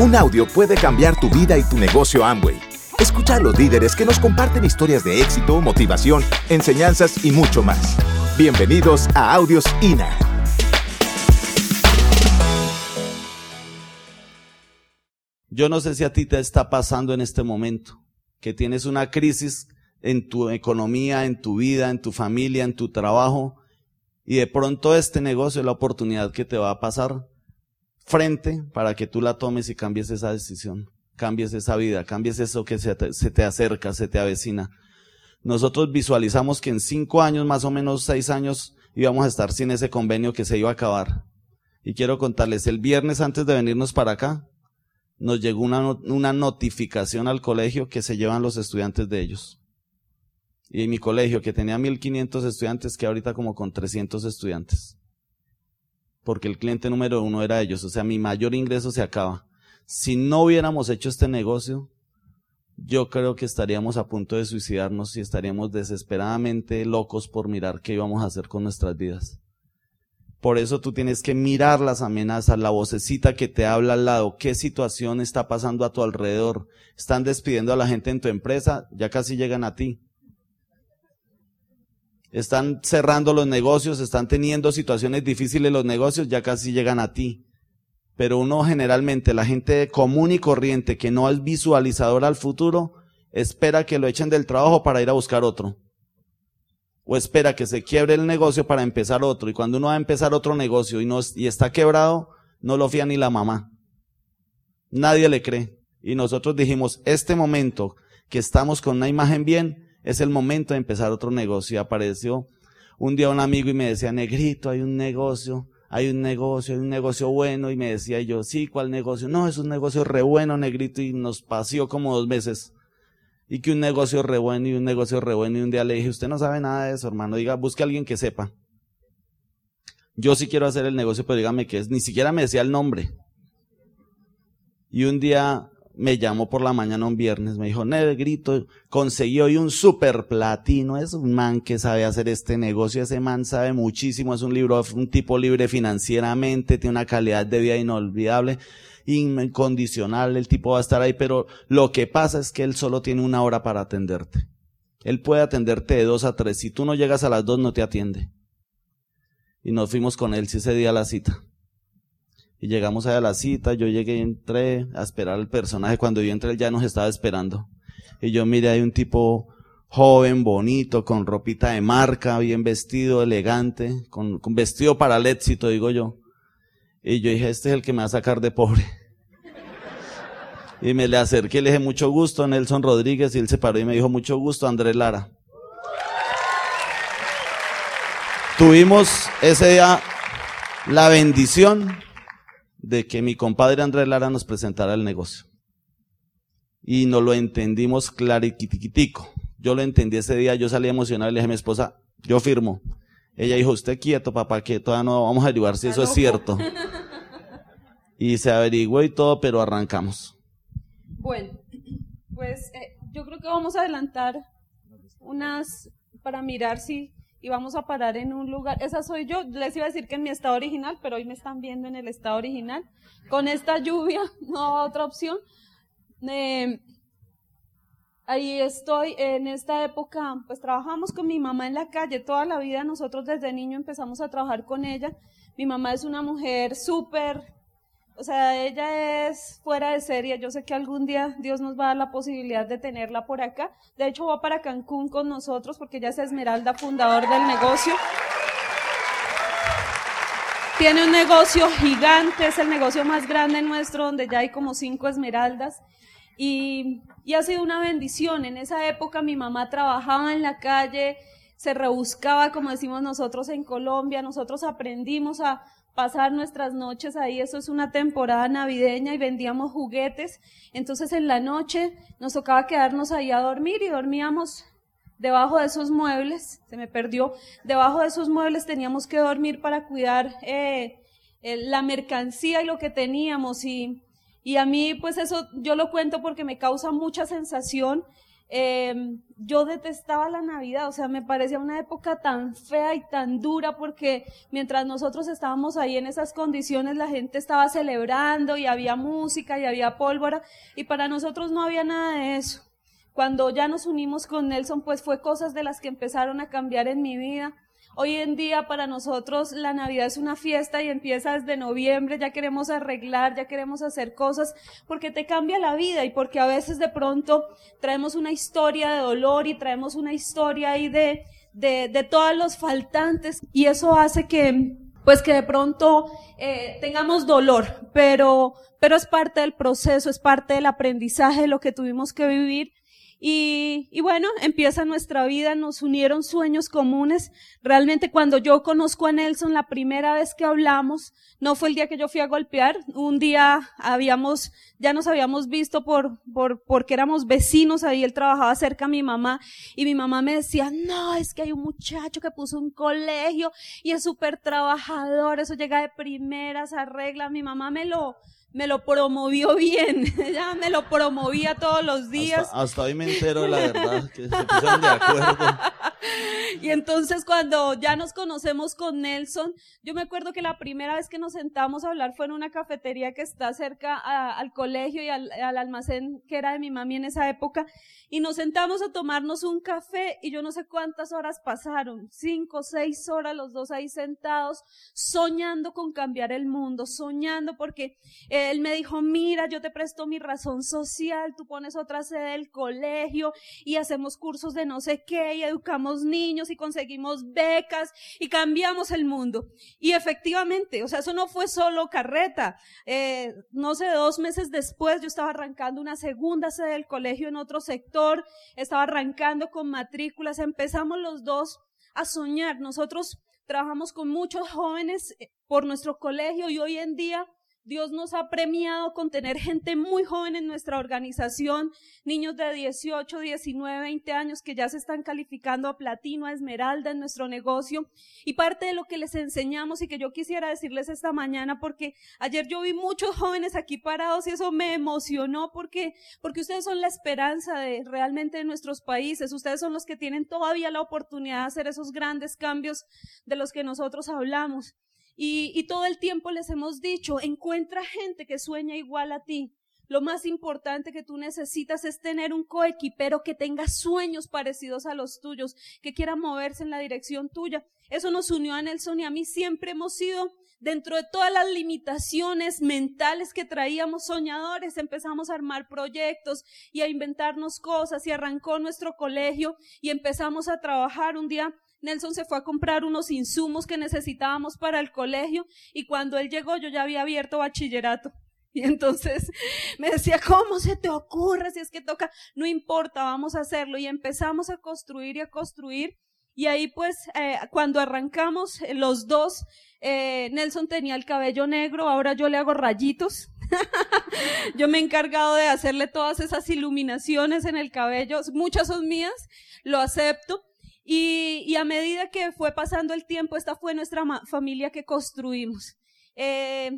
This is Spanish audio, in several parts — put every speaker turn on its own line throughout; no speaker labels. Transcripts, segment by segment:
Un audio puede cambiar tu vida y tu negocio Amway. Escucha a los líderes que nos comparten historias de éxito, motivación, enseñanzas y mucho más. Bienvenidos a Audios INA.
Yo no sé si a ti te está pasando en este momento, que tienes una crisis en tu economía, en tu vida, en tu familia, en tu trabajo, y de pronto este negocio es la oportunidad que te va a pasar frente para que tú la tomes y cambies esa decisión, cambies esa vida, cambies eso que se te, acerca, se te avecina. Nosotros visualizamos que en cinco años, más o menos seis años, íbamos a estar sin ese convenio que se iba a acabar. Y quiero contarles, el viernes antes de venirnos para acá, nos llegó una, una notificación al colegio que se llevan los estudiantes de ellos. Y mi colegio, que tenía 1500 estudiantes, que ahorita como con 300 estudiantes porque el cliente número uno era ellos. O sea, mi mayor ingreso se acaba. Si no hubiéramos hecho este negocio, yo creo que estaríamos a punto de suicidarnos y estaríamos desesperadamente locos por mirar qué íbamos a hacer con nuestras vidas. Por eso tú tienes que mirar las amenazas, la vocecita que te habla al lado, qué situación está pasando a tu alrededor. Están despidiendo a la gente en tu empresa, ya casi llegan a ti están cerrando los negocios, están teniendo situaciones difíciles los negocios, ya casi llegan a ti. Pero uno generalmente, la gente común y corriente que no es visualizador al futuro, espera que lo echen del trabajo para ir a buscar otro. O espera que se quiebre el negocio para empezar otro. Y cuando uno va a empezar otro negocio y, y está quebrado, no lo fía ni la mamá. Nadie le cree. Y nosotros dijimos, este momento que estamos con una imagen bien, es el momento de empezar otro negocio. Y apareció un día un amigo y me decía, negrito, hay un negocio, hay un negocio, hay un negocio bueno. Y me decía yo, sí, ¿cuál negocio? No, es un negocio re bueno, negrito. Y nos paseó como dos veces. Y que un negocio re bueno y un negocio re bueno. Y un día le dije, usted no sabe nada de eso, hermano. Diga, busque a alguien que sepa. Yo sí quiero hacer el negocio, pero dígame qué es. Ni siquiera me decía el nombre. Y un día me llamó por la mañana un viernes, me dijo, Negrito, conseguí hoy un super platino, es un man que sabe hacer este negocio, ese man sabe muchísimo, es un libro, un tipo libre financieramente, tiene una calidad de vida inolvidable, incondicional, el tipo va a estar ahí, pero lo que pasa es que él solo tiene una hora para atenderte. Él puede atenderte de dos a tres, si tú no llegas a las dos no te atiende. Y nos fuimos con él ese día a la cita. Y llegamos a la cita, yo llegué y entré a esperar al personaje. Cuando yo entré, él ya nos estaba esperando. Y yo miré, hay un tipo joven, bonito, con ropita de marca, bien vestido, elegante, con, vestido para el éxito, digo yo. Y yo dije, este es el que me va a sacar de pobre. Y me le acerqué y le dije, mucho gusto, Nelson Rodríguez, y él se paró y me dijo, mucho gusto, Andrés Lara. Tuvimos ese día la bendición de que mi compadre Andrés Lara nos presentara el negocio. Y no lo entendimos clariquitiquitico. Yo lo entendí ese día, yo salí emocionado y le dije a mi esposa, yo firmo. Ella dijo, usted quieto, papá, que todavía no vamos a averiguar si eso es cierto. Y se averiguó y todo, pero arrancamos.
Bueno, pues eh, yo creo que vamos a adelantar unas para mirar si y vamos a parar en un lugar. Esa soy yo. Les iba a decir que en mi estado original, pero hoy me están viendo en el estado original. Con esta lluvia, no otra opción. Eh, ahí estoy. En esta época, pues trabajamos con mi mamá en la calle toda la vida. Nosotros desde niño empezamos a trabajar con ella. Mi mamá es una mujer súper o sea, ella es fuera de serie. Yo sé que algún día Dios nos va a dar la posibilidad de tenerla por acá. De hecho, va para Cancún con nosotros porque ella es Esmeralda, fundador del negocio. Tiene un negocio gigante, es el negocio más grande nuestro, donde ya hay como cinco esmeraldas. Y, y ha sido una bendición. En esa época mi mamá trabajaba en la calle, se rebuscaba, como decimos nosotros en Colombia. Nosotros aprendimos a, pasar nuestras noches ahí. Eso es una temporada navideña y vendíamos juguetes. Entonces en la noche nos tocaba quedarnos ahí a dormir y dormíamos debajo de esos muebles. Se me perdió. Debajo de esos muebles teníamos que dormir para cuidar eh, la mercancía y lo que teníamos. Y, y a mí, pues eso yo lo cuento porque me causa mucha sensación Em, yo detestaba la Navidad, o sea, me parecía una época tan fea y tan dura porque mientras nosotros estábamos ahí en esas condiciones, la gente estaba celebrando y había música y había pólvora y para nosotros no había nada de eso. Cuando ya nos unimos con Nelson, pues fue cosas de las que empezaron a cambiar en mi vida. Hoy en día para nosotros la Navidad es una fiesta y empieza desde noviembre, ya queremos arreglar, ya queremos hacer cosas, porque te cambia la vida y porque a veces de pronto traemos una historia de dolor y traemos una historia ahí de, de, de todos los faltantes y eso hace que pues que de pronto eh, tengamos dolor, pero, pero es parte del proceso, es parte del aprendizaje de lo que tuvimos que vivir y, y, bueno, empieza nuestra vida, nos unieron sueños comunes. Realmente cuando yo conozco a Nelson, la primera vez que hablamos, no fue el día que yo fui a golpear, un día habíamos, ya nos habíamos visto por, por, porque éramos vecinos, ahí él trabajaba cerca a mi mamá, y mi mamá me decía, no, es que hay un muchacho que puso un colegio y es súper trabajador, eso llega de primeras, arregla, mi mamá me lo, me lo promovió bien, ya me lo promovía todos los días.
Hasta, hoy me entero de la verdad, que se pusieron de acuerdo.
y entonces cuando ya nos conocemos con Nelson, yo me acuerdo que la primera vez que nos sentamos a hablar fue en una cafetería que está cerca al colegio y al, al almacén que era de mi mami en esa época, y nos sentamos a tomarnos un café y yo no sé cuántas horas pasaron, cinco, seis horas los dos ahí sentados, soñando con cambiar el mundo, soñando porque él me dijo, mira, yo te presto mi razón social, tú pones otra sede del colegio y hacemos cursos de no sé qué y educamos niños y conseguimos becas y cambiamos el mundo. Y efectivamente, o sea, eso no fue solo carreta. Eh, no sé, dos meses después yo estaba arrancando una segunda sede del colegio en otro sector estaba arrancando con matrículas, empezamos los dos a soñar. Nosotros trabajamos con muchos jóvenes eh, por nuestro colegio y hoy en día Dios nos ha premiado con tener gente muy joven en nuestra organización, niños de 18, 19, 20 años que ya se están calificando a platino, a esmeralda en nuestro negocio. Y parte de lo que les enseñamos y que yo quisiera decirles esta mañana, porque ayer yo vi muchos jóvenes aquí parados y eso me emocionó porque, porque ustedes son la esperanza de realmente de nuestros países. Ustedes son los que tienen todavía la oportunidad de hacer esos grandes cambios de los que nosotros hablamos. Y, todo el tiempo les hemos dicho, encuentra gente que sueña igual a ti. Lo más importante que tú necesitas es tener un coequipero que tenga sueños parecidos a los tuyos, que quiera moverse en la dirección tuya. Eso nos unió a Nelson y a mí. Siempre hemos sido, dentro de todas las limitaciones mentales que traíamos soñadores, empezamos a armar proyectos y a inventarnos cosas y arrancó nuestro colegio y empezamos a trabajar un día Nelson se fue a comprar unos insumos que necesitábamos para el colegio y cuando él llegó yo ya había abierto bachillerato. Y entonces me decía, ¿cómo se te ocurre si es que toca? No importa, vamos a hacerlo. Y empezamos a construir y a construir. Y ahí pues, eh, cuando arrancamos eh, los dos, eh, Nelson tenía el cabello negro, ahora yo le hago rayitos. yo me he encargado de hacerle todas esas iluminaciones en el cabello, muchas son mías, lo acepto. Y, a medida que fue pasando el tiempo, esta fue nuestra familia que construimos. Eh,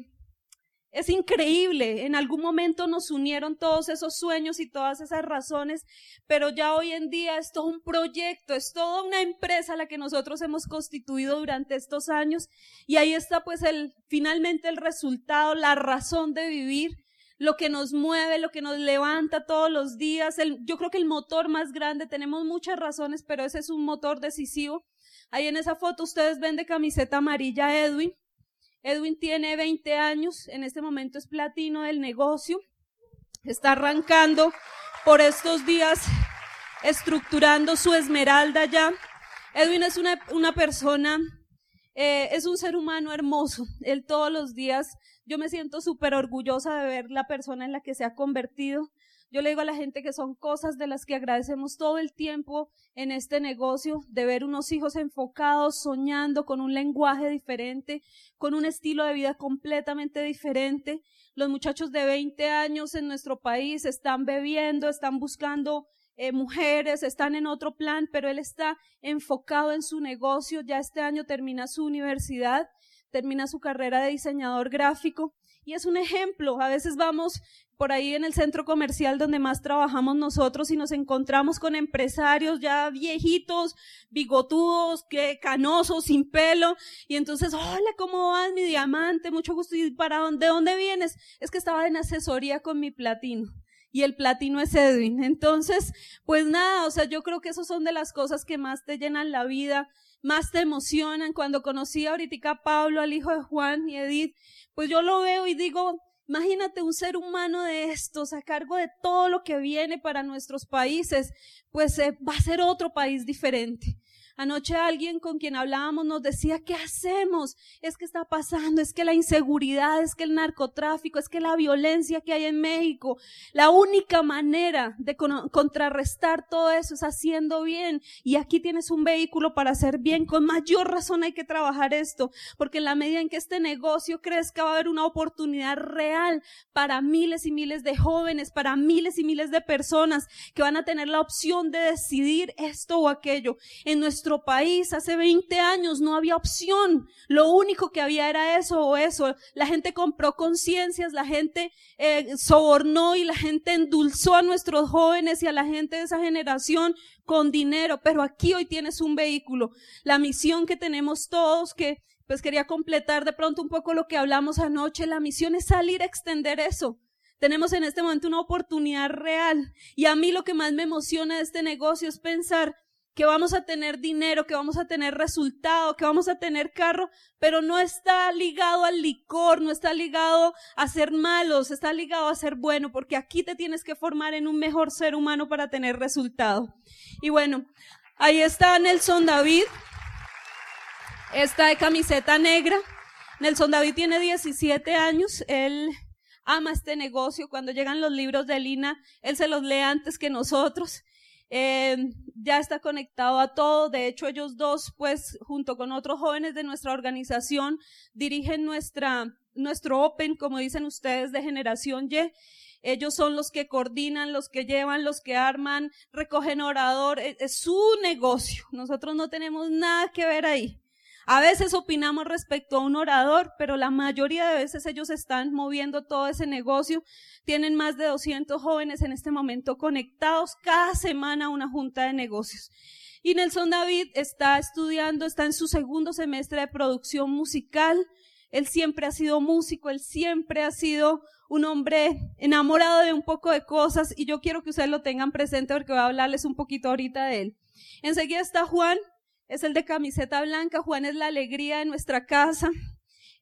es increíble, en algún momento nos unieron todos esos sueños y todas esas razones, pero ya hoy en día es todo un proyecto, es toda una empresa la que nosotros hemos constituido durante estos años y ahí está pues el, finalmente el resultado, la razón de vivir lo que nos mueve, lo que nos levanta todos los días. yo creo que el motor más grande, tenemos muchas razones, pero ese es un motor decisivo. Ahí en esa foto ustedes ven de camiseta amarilla Edwin. Edwin tiene 20 años, en este momento es platino del negocio. Está arrancando por estos días, estructurando su esmeralda ya. Edwin es una, una persona, eh, es un ser humano hermoso. Él todos los días yo me siento súper orgullosa de ver la persona en la que se ha convertido. Yo le digo a la gente que son cosas de las que agradecemos todo el tiempo en este negocio, de ver unos hijos enfocados, soñando con un lenguaje diferente, con un estilo de vida completamente diferente. Los muchachos de 20 años en nuestro país están bebiendo, están buscando eh, mujeres, están en otro plan, pero él está enfocado en su negocio, ya este año termina su universidad termina su carrera de diseñador gráfico y es un ejemplo. A veces vamos por ahí en el centro comercial donde más trabajamos nosotros y nos encontramos con empresarios ya viejitos, bigotudos, que canosos, sin pelo. Y entonces, hola, ¿cómo vas, mi diamante? Mucho gusto. ¿Y para dónde, de dónde vienes? Es que estaba en asesoría con mi platino y el platino es Edwin. Entonces, pues nada, o sea, yo creo que esas son de las cosas que más te llenan la vida, más te emocionan. Cuando conocí ahorita a Pablo, al hijo de Juan y Edith, pues yo lo veo y digo, imagínate un ser humano de estos a cargo de todo lo que viene para nuestros países, pues eh, va a ser otro país diferente. Anoche alguien con quien hablábamos nos decía, ¿qué hacemos? Es que está pasando, es que la inseguridad, es que el narcotráfico, es que la violencia que hay en México. La única manera de contrarrestar todo eso es haciendo bien. Y aquí tienes un vehículo para hacer bien. Con mayor razón hay que trabajar esto, porque en la medida en que este negocio crezca va a haber una oportunidad real para miles y miles de jóvenes, para miles y miles de personas que van a tener la opción de decidir esto o aquello. En nuestro país hace 20 años no había opción. Lo único que había era eso o eso. La gente compró conciencias, la gente eh, sobornó y la gente endulzó a nuestros jóvenes y a la gente de esa generación con dinero. Pero aquí hoy tienes un vehículo. La misión que tenemos todos, que pues quería completar de pronto un poco lo que hablamos anoche, la misión es salir a extender eso. Tenemos en este momento una oportunidad real. Y a mí lo que más me emociona de este negocio es pensar que vamos a tener dinero, que vamos a tener resultado, que vamos a tener carro, pero no está ligado al licor, no está ligado a ser malos, está ligado a ser bueno, porque aquí te tienes que formar en un mejor ser humano para tener resultado. Y bueno, ahí está Nelson David, está de camiseta negra. Nelson David tiene 17 años, él ama este negocio. Cuando llegan los libros de Lina, él se los lee antes que nosotros. Eh, ya está conectado a todo. De hecho, ellos dos, pues, junto con otros jóvenes de nuestra organización, dirigen nuestra, nuestro Open, como dicen ustedes, de generación Y. Ellos son los que coordinan, los que llevan, los que arman, recogen orador. es su negocio. Nosotros no tenemos nada que ver ahí. A veces opinamos respecto a un orador, pero la mayoría de veces ellos están moviendo todo ese negocio. Tienen más de 200 jóvenes en este momento conectados cada semana a una junta de negocios. Y Nelson David está estudiando, está en su segundo semestre de producción musical. Él siempre ha sido músico, él siempre ha sido un hombre enamorado de un poco de cosas y yo quiero que ustedes lo tengan presente porque voy a hablarles un poquito ahorita de él. Enseguida está Juan, es el de camiseta blanca. Juan es la alegría de nuestra casa.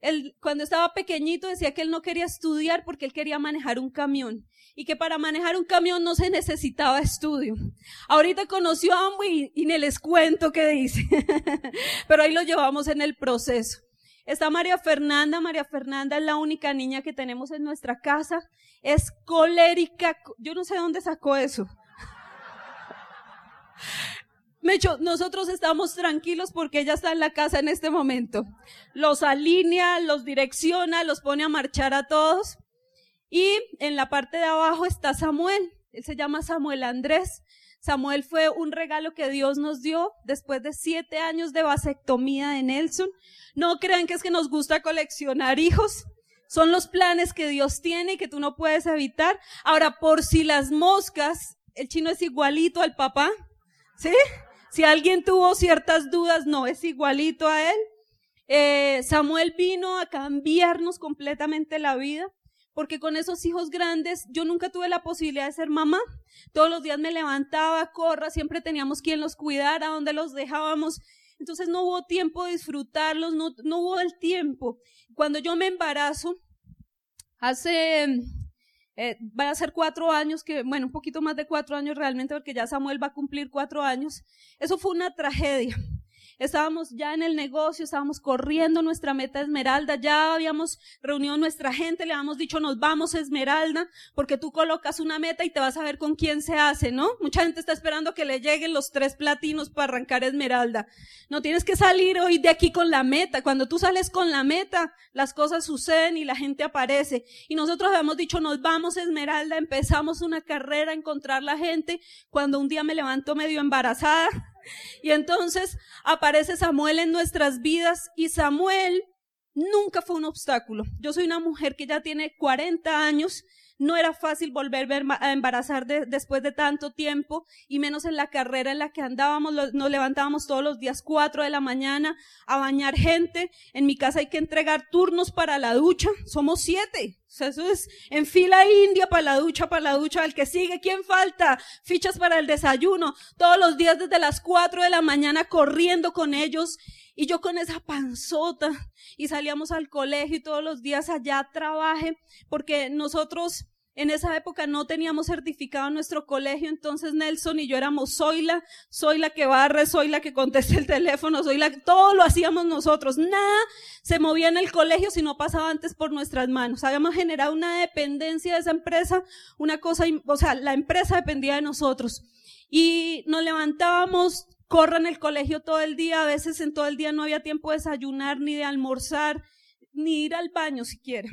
Él, cuando estaba pequeñito decía que él no quería estudiar porque él quería manejar un camión y que para manejar un camión no se necesitaba estudio. Ahorita conoció a Amway y, y ni les cuento qué dice, pero ahí lo llevamos en el proceso. Está María Fernanda. María Fernanda es la única niña que tenemos en nuestra casa. Es colérica. Yo no sé dónde sacó eso. Mecho, nosotros estamos tranquilos porque ella está en la casa en este momento. Los alinea, los direcciona, los pone a marchar a todos. Y en la parte de abajo está Samuel. Él se llama Samuel Andrés. Samuel fue un regalo que Dios nos dio después de siete años de vasectomía de Nelson. No crean que es que nos gusta coleccionar hijos. Son los planes que Dios tiene y que tú no puedes evitar. Ahora, por si las moscas, el chino es igualito al papá. ¿Sí? Si alguien tuvo ciertas dudas, no, es igualito a él. Eh, Samuel vino a cambiarnos completamente la vida, porque con esos hijos grandes yo nunca tuve la posibilidad de ser mamá. Todos los días me levantaba, corra, siempre teníamos quien los cuidara, donde los dejábamos. Entonces no hubo tiempo de disfrutarlos, no, no hubo el tiempo. Cuando yo me embarazo, hace eh, va a ser cuatro años, que, bueno, un poquito más de cuatro años realmente, porque ya Samuel va a cumplir cuatro años. Eso fue una tragedia. Estábamos ya en el negocio, estábamos corriendo nuestra meta Esmeralda, ya habíamos reunido nuestra gente, le habíamos dicho nos vamos Esmeralda, porque tú colocas una meta y te vas a ver con quién se hace, ¿no? Mucha gente está esperando que le lleguen los tres platinos para arrancar Esmeralda. No tienes que salir hoy de aquí con la meta. Cuando tú sales con la meta, las cosas suceden y la gente aparece. Y nosotros habíamos dicho nos vamos Esmeralda, empezamos una carrera a encontrar la gente. Cuando un día me levanto medio embarazada, y entonces aparece Samuel en nuestras vidas y Samuel nunca fue un obstáculo. Yo soy una mujer que ya tiene 40 años, no era fácil volver a embarazar después de tanto tiempo y menos en la carrera en la que andábamos, nos levantábamos todos los días 4 de la mañana a bañar gente. En mi casa hay que entregar turnos para la ducha, somos siete. Es en fila india para la ducha, para la ducha, el que sigue, ¿quién falta? Fichas para el desayuno, todos los días desde las 4 de la mañana corriendo con ellos. Y yo con esa panzota. Y salíamos al colegio y todos los días allá trabaje, porque nosotros en esa época no teníamos certificado nuestro colegio, entonces Nelson y yo éramos soy la, soy la que barre, soy la que contesta el teléfono, soy la, todo lo hacíamos nosotros. Nada se movía en el colegio si no pasaba antes por nuestras manos. Habíamos generado una dependencia de esa empresa, una cosa, o sea, la empresa dependía de nosotros. Y nos levantábamos corran el colegio todo el día, a veces en todo el día no había tiempo de desayunar, ni de almorzar, ni ir al baño siquiera.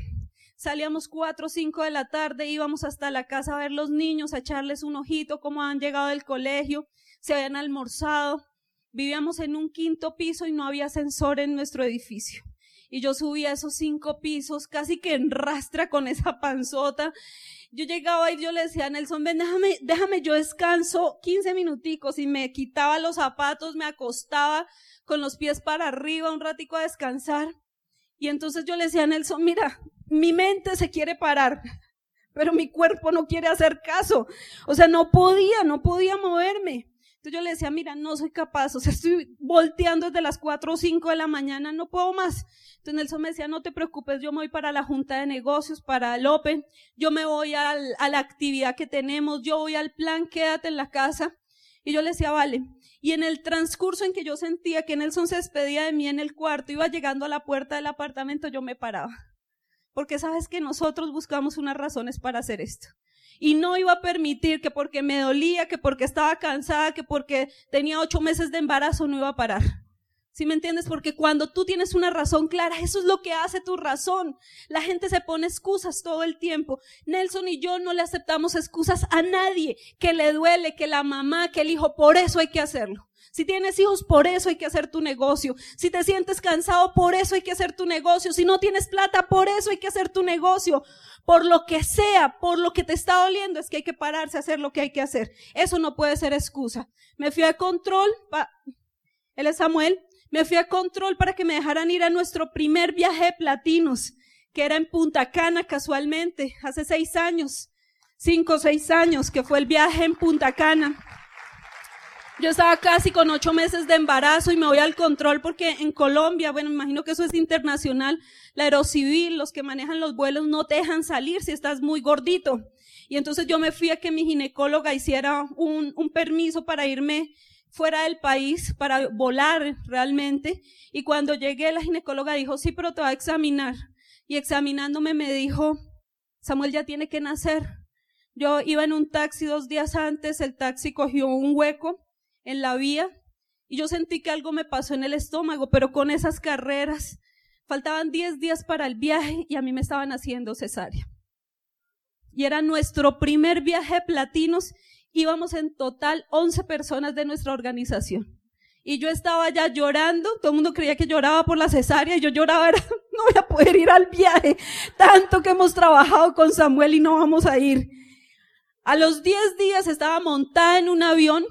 Salíamos cuatro o cinco de la tarde, íbamos hasta la casa a ver los niños, a echarles un ojito, cómo han llegado del colegio, se habían almorzado. Vivíamos en un quinto piso y no había ascensor en nuestro edificio. Y yo subía esos cinco pisos casi que en rastra con esa panzota yo llegaba y yo le decía a Nelson, ven, déjame, déjame, yo descanso 15 minuticos y me quitaba los zapatos, me acostaba con los pies para arriba un ratico a descansar. Y entonces yo le decía a Nelson, mira, mi mente se quiere parar, pero mi cuerpo no quiere hacer caso. O sea, no podía, no podía moverme. Entonces yo le decía, mira, no soy capaz, o sea, estoy volteando desde las 4 o 5 de la mañana, no puedo más. Entonces Nelson me decía, no te preocupes, yo me voy para la junta de negocios, para el Open, yo me voy a la actividad que tenemos, yo voy al plan, quédate en la casa. Y yo le decía, vale. Y en el transcurso en que yo sentía que Nelson se despedía de mí en el cuarto, iba llegando a la puerta del apartamento, yo me paraba. Porque sabes que nosotros buscamos unas razones para hacer esto. Y no iba a permitir que porque me dolía, que porque estaba cansada, que porque tenía ocho meses de embarazo, no iba a parar. ¿Sí me entiendes? Porque cuando tú tienes una razón clara, eso es lo que hace tu razón. La gente se pone excusas todo el tiempo. Nelson y yo no le aceptamos excusas a nadie que le duele, que la mamá, que el hijo, por eso hay que hacerlo. Si tienes hijos, por eso hay que hacer tu negocio. Si te sientes cansado, por eso hay que hacer tu negocio. Si no tienes plata, por eso hay que hacer tu negocio. Por lo que sea, por lo que te está doliendo, es que hay que pararse a hacer lo que hay que hacer. Eso no puede ser excusa. Me fui a control, él es Samuel, me fui a control para que me dejaran ir a nuestro primer viaje de platinos, que era en Punta Cana casualmente, hace seis años, cinco o seis años, que fue el viaje en Punta Cana. Yo estaba casi con ocho meses de embarazo y me voy al control porque en Colombia, bueno, imagino que eso es internacional, la aerocivil, los que manejan los vuelos no te dejan salir si estás muy gordito. Y entonces yo me fui a que mi ginecóloga hiciera un, un permiso para irme fuera del país para volar realmente. Y cuando llegué, la ginecóloga dijo, sí, pero te va a examinar. Y examinándome me dijo, Samuel ya tiene que nacer. Yo iba en un taxi dos días antes, el taxi cogió un hueco en la vía y yo sentí que algo me pasó en el estómago, pero con esas carreras faltaban diez días para el viaje y a mí me estaban haciendo cesárea. Y era nuestro primer viaje platinos íbamos en total 11 personas de nuestra organización. Y yo estaba ya llorando, todo el mundo creía que lloraba por la cesárea, y yo lloraba, no voy a poder ir al viaje, tanto que hemos trabajado con Samuel y no vamos a ir. A los 10 días estaba montada en un avión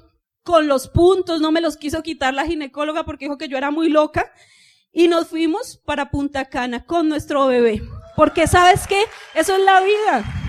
con los puntos, no me los quiso quitar la ginecóloga porque dijo que yo era muy loca, y nos fuimos para Punta Cana con nuestro bebé. Porque sabes qué, eso es la vida.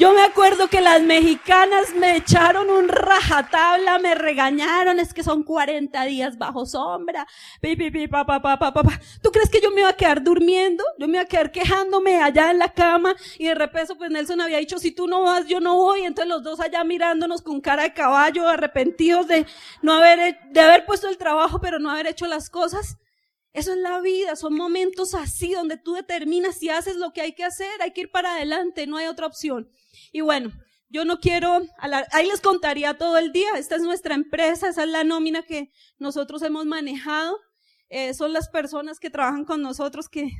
Yo me acuerdo que las mexicanas me echaron un rajatabla, me regañaron, es que son 40 días bajo sombra. Pi, pi, pa, pa, pa, pa, pa. ¿Tú crees que yo me iba a quedar durmiendo? Yo me iba a quedar quejándome allá en la cama y de repente pues Nelson había dicho, si tú no vas, yo no voy. Entonces los dos allá mirándonos con cara de caballo, arrepentidos de no haber, de haber puesto el trabajo, pero no haber hecho las cosas. Eso es la vida, son momentos así donde tú determinas si haces lo que hay que hacer, hay que ir para adelante, no hay otra opción. Y bueno, yo no quiero, ahí les contaría todo el día, esta es nuestra empresa, esa es la nómina que nosotros hemos manejado, eh, son las personas que trabajan con nosotros que,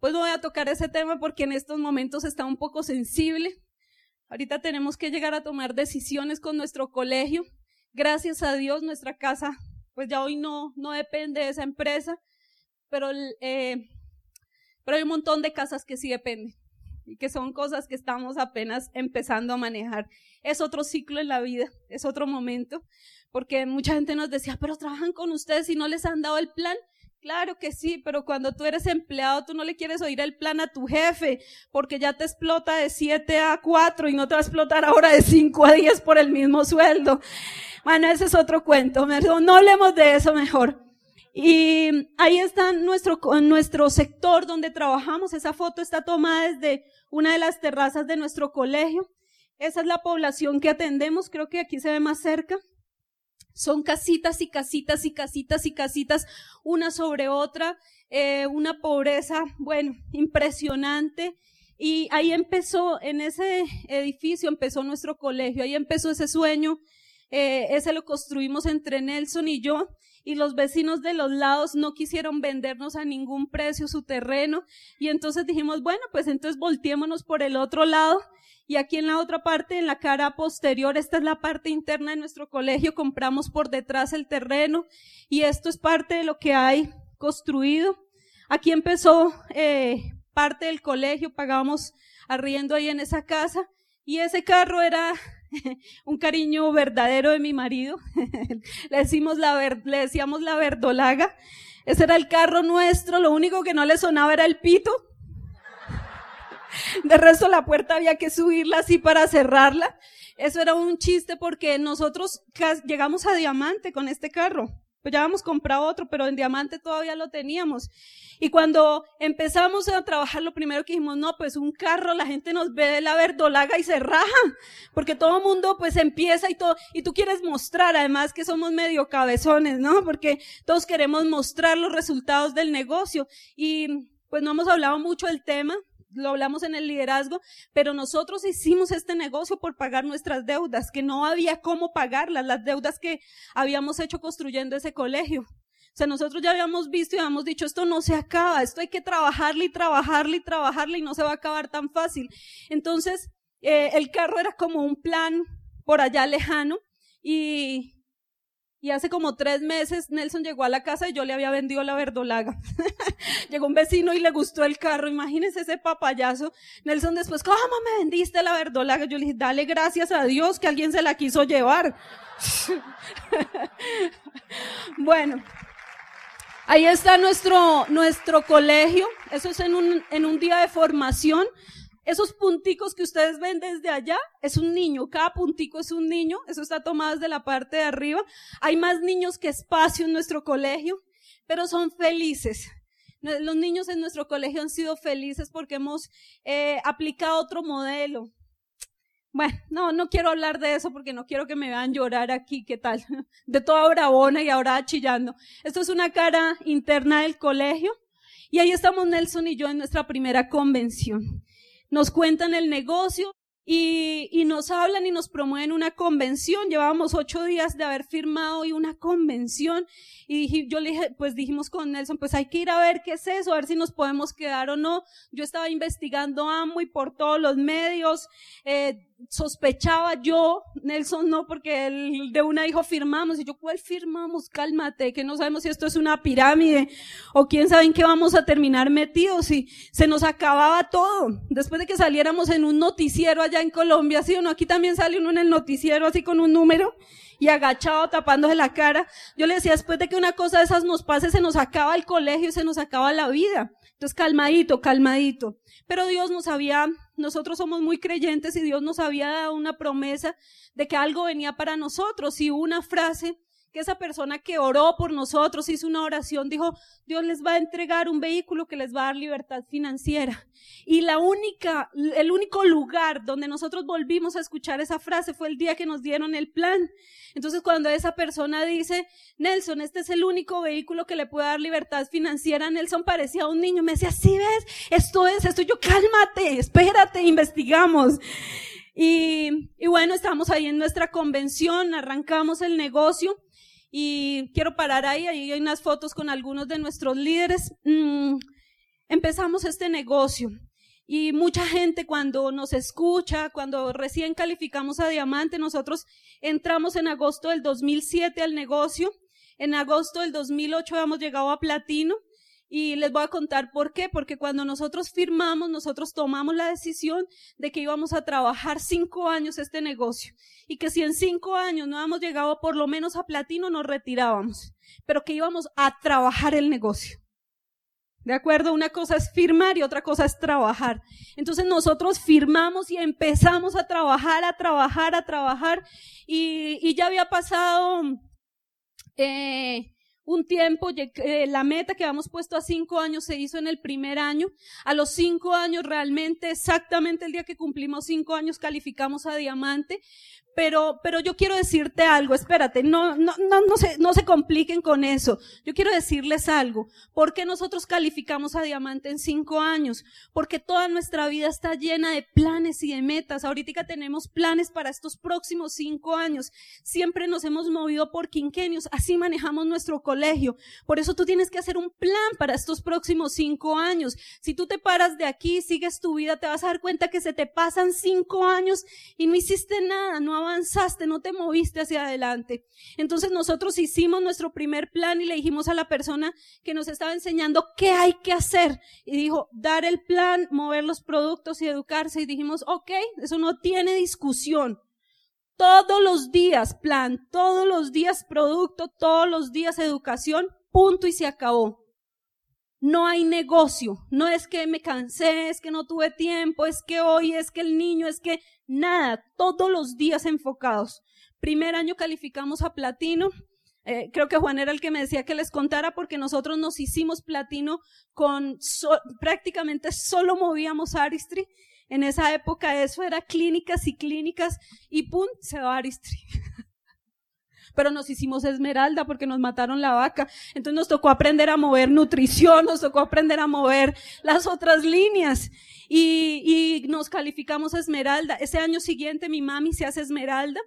pues no voy a tocar ese tema porque en estos momentos está un poco sensible. Ahorita tenemos que llegar a tomar decisiones con nuestro colegio. Gracias a Dios nuestra casa, pues ya hoy no, no depende de esa empresa, pero eh, pero hay un montón de casas que sí dependen que son cosas que estamos apenas empezando a manejar. Es otro ciclo en la vida, es otro momento, porque mucha gente nos decía, pero trabajan con ustedes y no les han dado el plan. Claro que sí, pero cuando tú eres empleado, tú no le quieres oír el plan a tu jefe, porque ya te explota de 7 a 4 y no te va a explotar ahora de 5 a 10 por el mismo sueldo. Bueno, ese es otro cuento, no hablemos de eso mejor. Y ahí está nuestro, nuestro sector donde trabajamos. Esa foto está tomada desde una de las terrazas de nuestro colegio. Esa es la población que atendemos, creo que aquí se ve más cerca. Son casitas y casitas y casitas y casitas, una sobre otra, eh, una pobreza, bueno, impresionante. Y ahí empezó, en ese edificio empezó nuestro colegio, ahí empezó ese sueño, eh, ese lo construimos entre Nelson y yo y los vecinos de los lados no quisieron vendernos a ningún precio su terreno y entonces dijimos, bueno, pues entonces volteémonos por el otro lado y aquí en la otra parte, en la cara posterior, esta es la parte interna de nuestro colegio, compramos por detrás el terreno y esto es parte de lo que hay construido. Aquí empezó eh, parte del colegio, pagábamos arriendo ahí en esa casa y ese carro era un cariño verdadero de mi marido. le, decimos la le decíamos la verdolaga. Ese era el carro nuestro, lo único que no le sonaba era el pito. De resto la puerta había que subirla así para cerrarla. Eso era un chiste porque nosotros llegamos a Diamante con este carro. Pues ya habíamos comprado otro, pero en Diamante todavía lo teníamos. Y cuando empezamos a trabajar, lo primero que dijimos, no, pues un carro, la gente nos ve de la verdolaga y se raja, porque todo el mundo pues empieza y todo, y tú quieres mostrar, además que somos medio cabezones, ¿no? Porque todos queremos mostrar los resultados del negocio. Y pues no hemos hablado mucho del tema, lo hablamos en el liderazgo, pero nosotros hicimos este negocio por pagar nuestras deudas, que no había cómo pagarlas, las deudas que habíamos hecho construyendo ese colegio. O sea, nosotros ya habíamos visto y habíamos dicho, esto no se acaba, esto hay que trabajarle y trabajarle y trabajarle y no se va a acabar tan fácil. Entonces, eh, el carro era como un plan por allá lejano y, y hace como tres meses Nelson llegó a la casa y yo le había vendido la verdolaga. llegó un vecino y le gustó el carro. Imagínense ese papayazo. Nelson después, ¿cómo me vendiste la verdolaga? Yo le dije, dale gracias a Dios que alguien se la quiso llevar. bueno. Ahí está nuestro, nuestro colegio. Eso es en un, en un día de formación. Esos punticos que ustedes ven desde allá es un niño. Cada puntico es un niño. Eso está tomado desde la parte de arriba. Hay más niños que espacio en nuestro colegio, pero son felices. Los niños en nuestro colegio han sido felices porque hemos eh, aplicado otro modelo. Bueno, no, no quiero hablar de eso porque no quiero que me vean llorar aquí, ¿qué tal? De toda bravona y ahora chillando. Esto es una cara interna del colegio y ahí estamos Nelson y yo en nuestra primera convención. Nos cuentan el negocio, y, y, nos hablan y nos promueven una convención. Llevábamos ocho días de haber firmado hoy una convención y dije, yo le dije, pues dijimos con Nelson, pues hay que ir a ver qué es eso, a ver si nos podemos quedar o no. Yo estaba investigando y por todos los medios, eh, sospechaba yo, Nelson no, porque el de una hijo firmamos, y yo, ¿cuál firmamos? Cálmate, que no sabemos si esto es una pirámide, o quién sabe en qué vamos a terminar metidos, y se nos acababa todo. Después de que saliéramos en un noticiero allá en Colombia, sí o no, aquí también sale uno en el noticiero así con un número, y agachado tapándose la cara. Yo le decía, después de que una cosa de esas nos pase, se nos acaba el colegio se nos acaba la vida. Entonces, calmadito, calmadito. Pero Dios nos había, nosotros somos muy creyentes y Dios nos había dado una promesa de que algo venía para nosotros. Y una frase que esa persona que oró por nosotros, hizo una oración, dijo, Dios les va a entregar un vehículo que les va a dar libertad financiera. Y la única, el único lugar donde nosotros volvimos a escuchar esa frase fue el día que nos dieron el plan. Entonces cuando esa persona dice, Nelson, este es el único vehículo que le puede dar libertad financiera, Nelson parecía un niño, me decía, sí ves, esto es, esto yo, cálmate, espérate, investigamos. Y, y bueno, estamos ahí en nuestra convención, arrancamos el negocio y quiero parar ahí, ahí hay unas fotos con algunos de nuestros líderes. Mm, empezamos este negocio y mucha gente cuando nos escucha, cuando recién calificamos a diamante, nosotros entramos en agosto del 2007 al negocio, en agosto del 2008 habíamos llegado a platino Y les voy a contar por qué. Porque cuando nosotros firmamos, nosotros tomamos la decisión de que íbamos a trabajar cinco años este negocio. Y que si en cinco años no habíamos llegado por lo menos a platino, nos retirábamos. Pero que íbamos a trabajar el negocio. ¿De acuerdo? Una cosa es firmar y otra cosa es trabajar. Entonces nosotros firmamos y empezamos a trabajar, a trabajar, a trabajar. Y, y ya había pasado eh, un tiempo, eh, la meta que habíamos puesto a cinco años se hizo en el primer año. A los cinco años, realmente, exactamente el día que cumplimos cinco años, calificamos a diamante. Pero, pero yo quiero decirte algo, espérate, no, no, no, no se, no se compliquen con eso. Yo quiero decirles algo. ¿Por qué nosotros calificamos a diamante en cinco años? Porque toda nuestra vida está llena de planes y de metas. Ahorita tenemos planes para estos próximos cinco años. Siempre nos hemos movido por quinquenios. Así manejamos nuestro colegio. Por eso tú tienes que hacer un plan para estos próximos cinco años. Si tú te paras de aquí, sigues tu vida, te vas a dar cuenta que se te pasan cinco años y no hiciste nada, no avanzaste, no te moviste hacia adelante. Entonces nosotros hicimos nuestro primer plan y le dijimos a la persona que nos estaba enseñando qué hay que hacer. Y dijo, dar el plan, mover los productos y educarse. Y dijimos, ok, eso no tiene discusión. Todos los días plan, todos los días producto, todos los días educación, punto y se acabó. No hay negocio, no es que me cansé, es que no tuve tiempo, es que hoy, es que el niño, es que nada, todos los días enfocados. Primer año calificamos a platino. Eh, creo que Juan era el que me decía que les contara porque nosotros nos hicimos platino con prácticamente solo movíamos Aristri. En esa época eso era clínicas y clínicas y pum, se va Aristri. pero nos hicimos esmeralda porque nos mataron la vaca. Entonces nos tocó aprender a mover nutrición, nos tocó aprender a mover las otras líneas y, y nos calificamos esmeralda. Ese año siguiente mi mami se hace esmeralda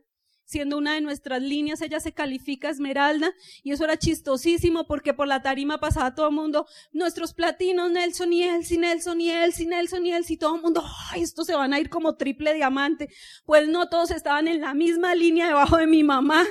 siendo una de nuestras líneas, ella se califica esmeralda y eso era chistosísimo porque por la tarima pasaba todo el mundo, nuestros platinos, Nelson y Elsie, Nelson y Elsie, Nelson y Elsie, todo el mundo, ay, estos se van a ir como triple diamante. Pues no, todos estaban en la misma línea debajo de mi mamá.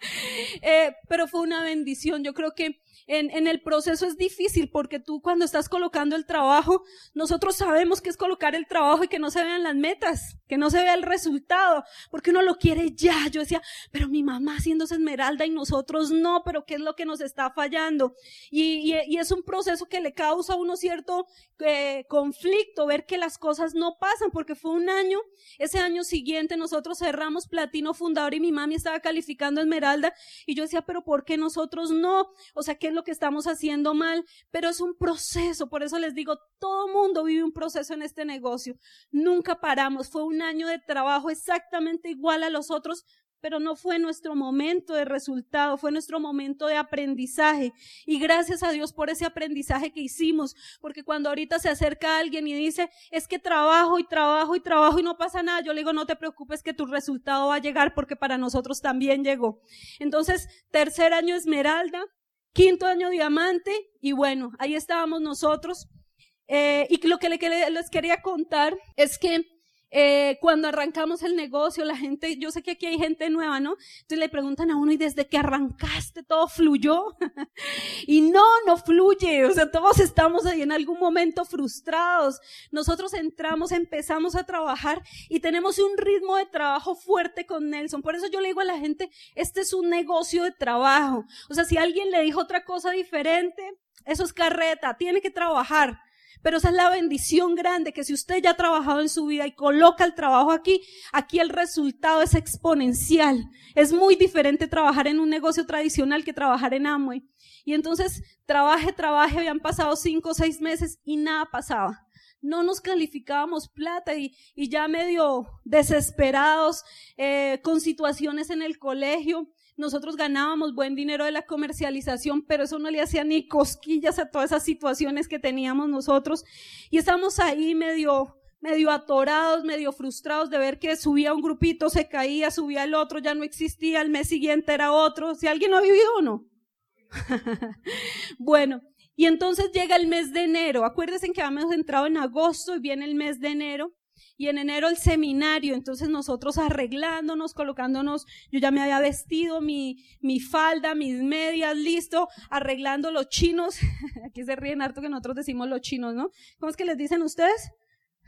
Eh, pero fue una bendición. Yo creo que en, en, el proceso es difícil porque tú cuando estás colocando el trabajo, nosotros sabemos que es colocar el trabajo y que no se vean las metas, que no se vea el resultado, porque uno lo quiere ya. Yo decía, pero mi mamá haciéndose esmeralda y nosotros no, pero ¿qué es lo que nos está fallando? Y, y, es un proceso que le causa a uno cierto eh, conflicto, ver que las cosas no pasan, porque fue un año, ese año siguiente nosotros cerramos platino fundador y mi mami estaba calificando esmeralda y yo decía, pero ¿por qué nosotros no? O sea, ¿qué es lo que estamos haciendo mal? Pero es un proceso, por eso les digo, todo mundo vive un proceso en este negocio. Nunca paramos, fue un año de trabajo exactamente igual a los otros, pero no fue nuestro momento de resultado, fue nuestro momento de aprendizaje. Y gracias a Dios por ese aprendizaje que hicimos, porque cuando ahorita se acerca alguien y dice, es que trabajo y trabajo y trabajo y no pasa nada, yo le digo, no te preocupes que tu resultado va a llegar porque para nosotros también llegó. Entonces, tercer año esmeralda, quinto año diamante y bueno, ahí estábamos nosotros. Eh, y lo que les quería contar es que eh, cuando arrancamos el negocio, la gente, yo sé que aquí hay gente nueva, ¿no? Entonces le preguntan a uno, ¿y desde que arrancaste todo fluyó? y no, no fluye. O sea, todos estamos ahí en algún momento frustrados. Nosotros entramos, empezamos a trabajar y tenemos un ritmo de trabajo fuerte con Nelson. Por eso yo le digo a la gente, este es un negocio de trabajo. O sea, si alguien le dijo otra cosa diferente, eso es carreta, tiene que trabajar. Pero esa es la bendición grande, que si usted ya ha trabajado en su vida y coloca el trabajo aquí, aquí el resultado es exponencial. Es muy diferente trabajar en un negocio tradicional que trabajar en Amway. Y entonces, trabaje, trabaje, habían pasado cinco o seis meses y nada pasaba no nos calificábamos plata y, y ya medio desesperados eh, con situaciones en el colegio nosotros ganábamos buen dinero de la comercialización, pero eso no le hacía ni cosquillas a todas esas situaciones que teníamos nosotros. Y estábamos ahí medio, medio atorados, medio frustrados de ver que subía un grupito, se caía, subía el otro, ya no existía, el mes siguiente era otro. Si alguien no ha vivido o no. bueno, y entonces llega el mes de enero. Acuérdense que habíamos entrado en agosto y viene el mes de enero. Y en enero el seminario, entonces nosotros arreglándonos, colocándonos, yo ya me había vestido mi, mi falda, mis medias, listo, arreglando los chinos, aquí se ríen harto que nosotros decimos los chinos, ¿no? ¿Cómo es que les dicen ustedes?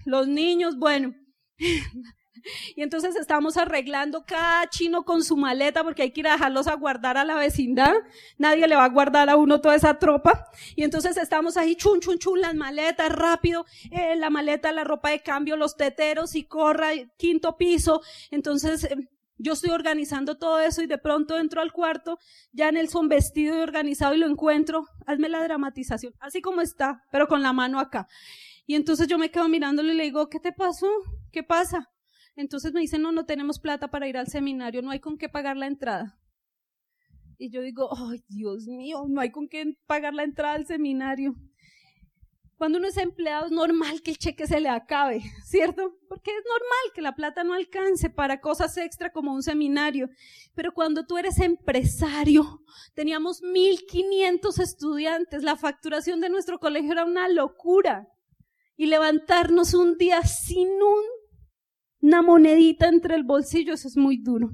Los niños, bueno, y entonces estamos arreglando cada chino con su maleta porque hay que ir a dejarlos a guardar a la vecindad. Nadie le va a guardar a uno toda esa tropa. Y entonces estamos ahí, chun, chun, chun, las maletas, rápido, eh, la maleta, la ropa de cambio, los teteros y corra, quinto piso. Entonces, eh, yo estoy organizando todo eso y de pronto entro al cuarto, ya Nelson vestido y organizado y lo encuentro. Hazme la dramatización, así como está, pero con la mano acá. Y entonces yo me quedo mirándole y le digo, ¿qué te pasó? ¿Qué pasa? Entonces me dicen, no, no tenemos plata para ir al seminario, no hay con qué pagar la entrada. Y yo digo, ay, Dios mío, no hay con qué pagar la entrada al seminario. Cuando uno es empleado es normal que el cheque se le acabe, ¿cierto? Porque es normal que la plata no alcance para cosas extra como un seminario. Pero cuando tú eres empresario, teníamos 1500 estudiantes, la facturación de nuestro colegio era una locura. Y levantarnos un día sin un una monedita entre el bolsillo, eso es muy duro.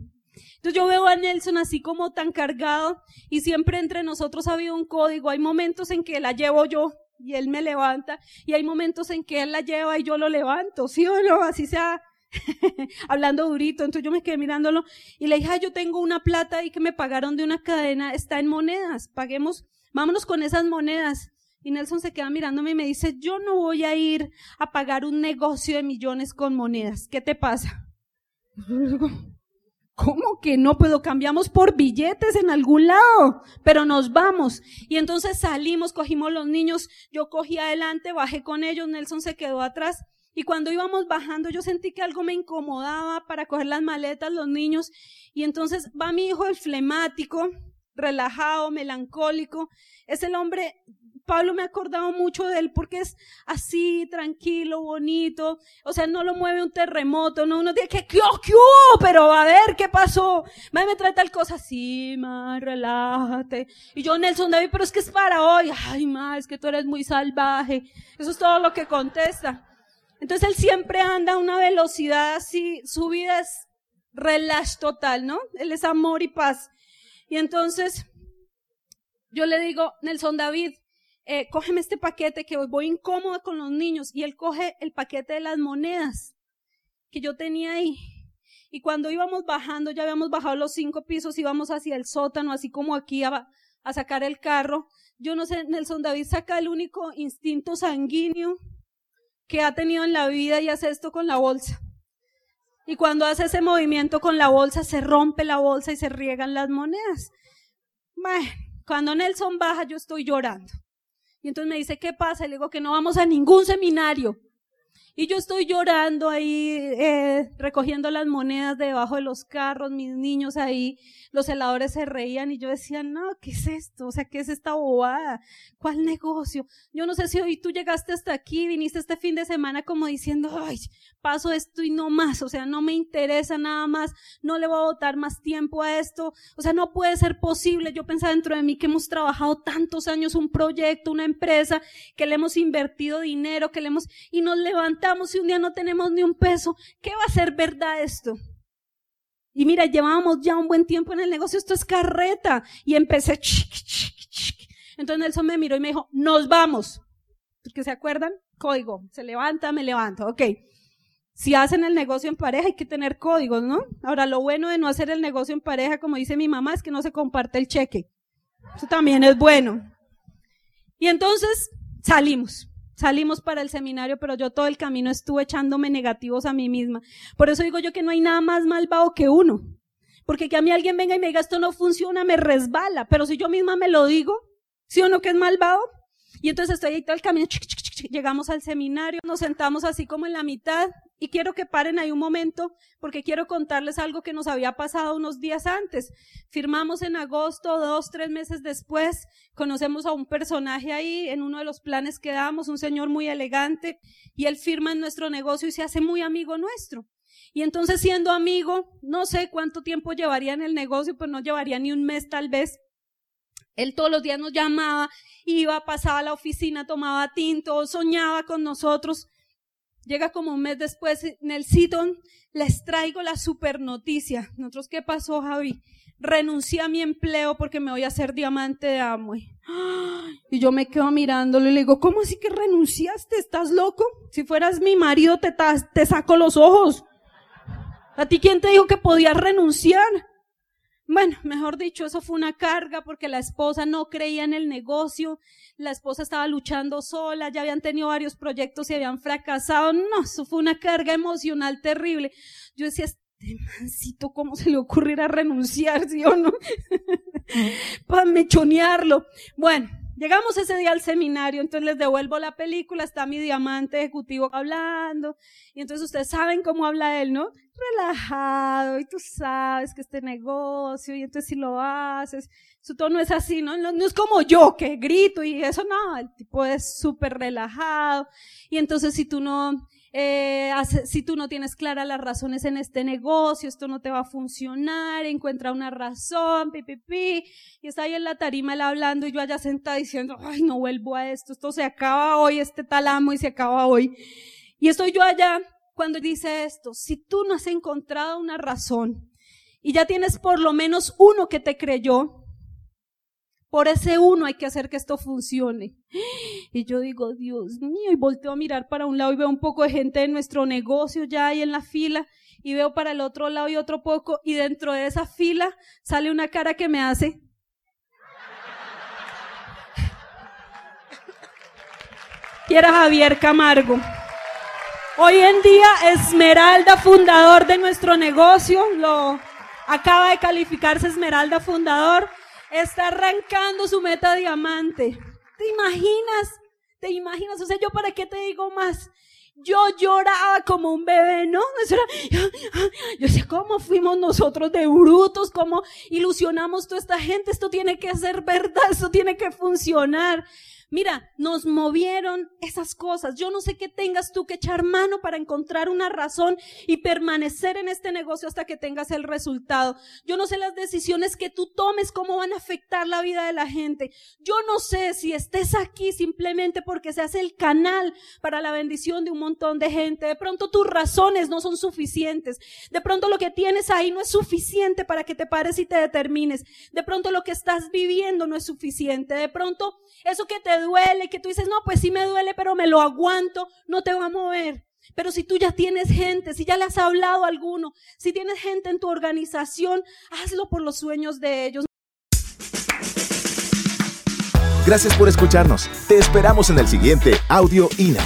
Entonces yo veo a Nelson así como tan cargado y siempre entre nosotros ha habido un código. Hay momentos en que la llevo yo y él me levanta y hay momentos en que él la lleva y yo lo levanto, ¿sí o no? Así sea hablando durito. Entonces yo me quedé mirándolo y le dije, yo tengo una plata y que me pagaron de una cadena, está en monedas, paguemos, vámonos con esas monedas. Y Nelson se queda mirándome y me dice, yo no voy a ir a pagar un negocio de millones con monedas. ¿Qué te pasa? ¿Cómo que no? Pues lo cambiamos por billetes en algún lado, pero nos vamos. Y entonces salimos, cogimos los niños, yo cogí adelante, bajé con ellos, Nelson se quedó atrás. Y cuando íbamos bajando, yo sentí que algo me incomodaba para coger las maletas, los niños. Y entonces va mi hijo el flemático, relajado, melancólico. Es el hombre Pablo me ha acordado mucho de él porque es así, tranquilo, bonito. O sea, no lo mueve un terremoto, no uno dice que, ¿qué, qué Pero a ver, ¿qué pasó? Me, me trae tal cosa así, ma, relájate. Y yo, Nelson David, pero es que es para hoy. Ay, ma, es que tú eres muy salvaje. Eso es todo lo que contesta. Entonces él siempre anda a una velocidad así, su vida es relax total, ¿no? Él es amor y paz. Y entonces, yo le digo, Nelson David, eh, cógeme este paquete que voy incómoda con los niños. Y él coge el paquete de las monedas que yo tenía ahí. Y cuando íbamos bajando, ya habíamos bajado los cinco pisos, íbamos hacia el sótano, así como aquí a, a sacar el carro. Yo no sé, Nelson David saca el único instinto sanguíneo que ha tenido en la vida y hace esto con la bolsa. Y cuando hace ese movimiento con la bolsa, se rompe la bolsa y se riegan las monedas. Bueno, cuando Nelson baja, yo estoy llorando. Y entonces me dice, ¿qué pasa? Y le digo que no vamos a ningún seminario. Y yo estoy llorando ahí, eh, recogiendo las monedas debajo de los carros, mis niños ahí, los heladores se reían y yo decía, no, ¿qué es esto? O sea, ¿qué es esta bobada? ¿Cuál negocio? Yo no sé si hoy tú llegaste hasta aquí, viniste este fin de semana como diciendo, ay, paso esto y no más, o sea, no me interesa nada más, no le voy a botar más tiempo a esto, o sea, no puede ser posible. Yo pensaba dentro de mí que hemos trabajado tantos años un proyecto, una empresa, que le hemos invertido dinero, que le hemos, y nos levantamos si un día no tenemos ni un peso, ¿qué va a ser verdad esto? Y mira, llevábamos ya un buen tiempo en el negocio, esto es carreta. Y empecé, entonces Nelson me miró y me dijo, nos vamos. ¿Qué se acuerdan? Código. Se levanta, me levanto. Ok. Si hacen el negocio en pareja hay que tener códigos, ¿no? Ahora, lo bueno de no hacer el negocio en pareja, como dice mi mamá, es que no se comparte el cheque. Eso también es bueno. Y entonces salimos. Salimos para el seminario, pero yo todo el camino estuve echándome negativos a mí misma. Por eso digo yo que no hay nada más malvado que uno. Porque que a mí alguien venga y me diga esto no funciona, me resbala. Pero si yo misma me lo digo, ¿sí o no que es malvado? Y entonces estoy ahí todo el camino, llegamos al seminario, nos sentamos así como en la mitad y quiero que paren ahí un momento porque quiero contarles algo que nos había pasado unos días antes. Firmamos en agosto, dos, tres meses después, conocemos a un personaje ahí en uno de los planes que damos, un señor muy elegante, y él firma en nuestro negocio y se hace muy amigo nuestro. Y entonces siendo amigo, no sé cuánto tiempo llevaría en el negocio, pues no llevaría ni un mes tal vez. Él todos los días nos llamaba, iba, pasaba a la oficina, tomaba tinto, soñaba con nosotros. Llega como un mes después en el Citon, les traigo la super noticia. ¿Nosotros qué pasó, Javi? Renuncié a mi empleo porque me voy a hacer diamante de Amway. Y yo me quedo mirándolo y le digo, ¿cómo así que renunciaste? ¿Estás loco? Si fueras mi marido te, te saco los ojos. ¿A ti quién te dijo que podías renunciar? Bueno, mejor dicho, eso fue una carga porque la esposa no creía en el negocio, la esposa estaba luchando sola, ya habían tenido varios proyectos y habían fracasado. No, eso fue una carga emocional terrible. Yo decía, este mancito, ¿cómo se le ocurriera renunciar, sí o no? Para mechonearlo. Bueno, Llegamos ese día al seminario, entonces les devuelvo la película, está mi diamante ejecutivo hablando, y entonces ustedes saben cómo habla él, ¿no? Relajado, y tú sabes que este negocio, y entonces si lo haces, su tono es así, ¿no? No, es como yo que grito y eso, no, el tipo es súper relajado, y entonces si tú no, eh, si tú no tienes claras las razones en este negocio, esto no te va a funcionar, encuentra una razón, pi, pi, pi, y está ahí en la tarima él hablando y yo allá sentada diciendo, ay, no vuelvo a esto, esto se acaba hoy, este talamo y se acaba hoy. Y estoy yo allá cuando dice esto, si tú no has encontrado una razón y ya tienes por lo menos uno que te creyó, por ese uno hay que hacer que esto funcione. Y yo digo, Dios mío, y volteo a mirar para un lado y veo un poco de gente de nuestro negocio ya ahí en la fila y veo para el otro lado y otro poco y dentro de esa fila sale una cara que me hace. Y era Javier Camargo. Hoy en día Esmeralda, fundador de nuestro negocio, lo acaba de calificarse Esmeralda, fundador está arrancando su meta diamante. ¿Te imaginas? ¿Te imaginas? O sea, yo para qué te digo más. Yo lloraba como un bebé, ¿no? Yo sé cómo fuimos nosotros de brutos, cómo ilusionamos toda esta gente. Esto tiene que ser verdad, esto tiene que funcionar. Mira, nos movieron esas cosas. Yo no sé qué tengas tú que echar mano para encontrar una razón y permanecer en este negocio hasta que tengas el resultado. Yo no sé las decisiones que tú tomes, cómo van a afectar la vida de la gente. Yo no sé si estés aquí simplemente porque se hace el canal para la bendición de un montón de gente. De pronto tus razones no son suficientes. De pronto lo que tienes ahí no es suficiente para que te pares y te determines. De pronto lo que estás viviendo no es suficiente. De pronto eso que duele, que tú dices, no, pues sí me duele, pero me lo aguanto, no te va a mover. Pero si tú ya tienes gente, si ya le has hablado a alguno, si tienes gente en tu organización, hazlo por los sueños de ellos.
Gracias por escucharnos. Te esperamos en el siguiente Audio INA.